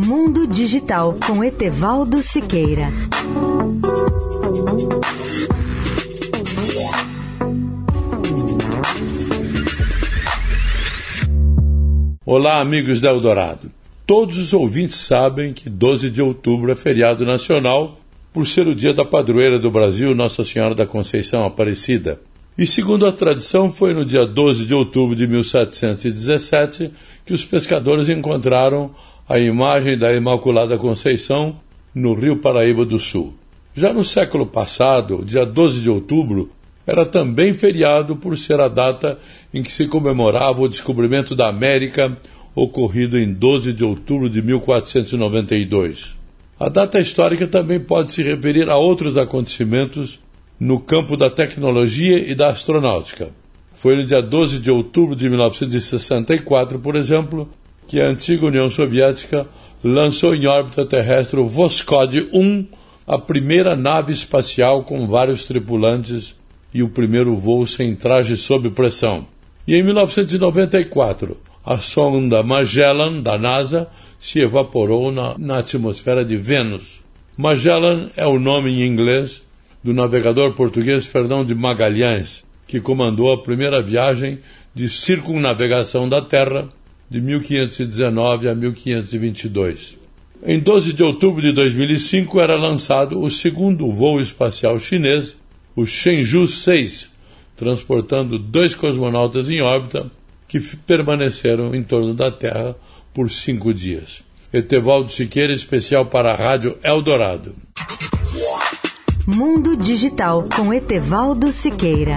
Mundo Digital com Etevaldo Siqueira. Olá, amigos da Eldorado. Todos os ouvintes sabem que 12 de outubro é feriado nacional por ser o dia da padroeira do Brasil, Nossa Senhora da Conceição Aparecida. E segundo a tradição, foi no dia 12 de outubro de 1717 que os pescadores encontraram a imagem da Imaculada Conceição no Rio Paraíba do Sul. Já no século passado, dia 12 de outubro, era também feriado por ser a data em que se comemorava o descobrimento da América, ocorrido em 12 de outubro de 1492. A data histórica também pode se referir a outros acontecimentos no campo da tecnologia e da astronáutica. Foi no dia 12 de outubro de 1964, por exemplo, que a antiga União Soviética lançou em órbita terrestre o Voskhod 1, a primeira nave espacial com vários tripulantes e o primeiro voo sem traje sob pressão. E em 1994, a sonda Magellan da NASA se evaporou na, na atmosfera de Vênus. Magellan é o nome em inglês do navegador português Fernão de Magalhães, que comandou a primeira viagem de circunnavegação da Terra de 1519 a 1522. Em 12 de outubro de 2005 era lançado o segundo voo espacial chinês, o Shenzhou 6, transportando dois cosmonautas em órbita que permaneceram em torno da Terra por cinco dias. Etevaldo Siqueira, especial para a Rádio Eldorado. Mundo Digital com Etevaldo Siqueira.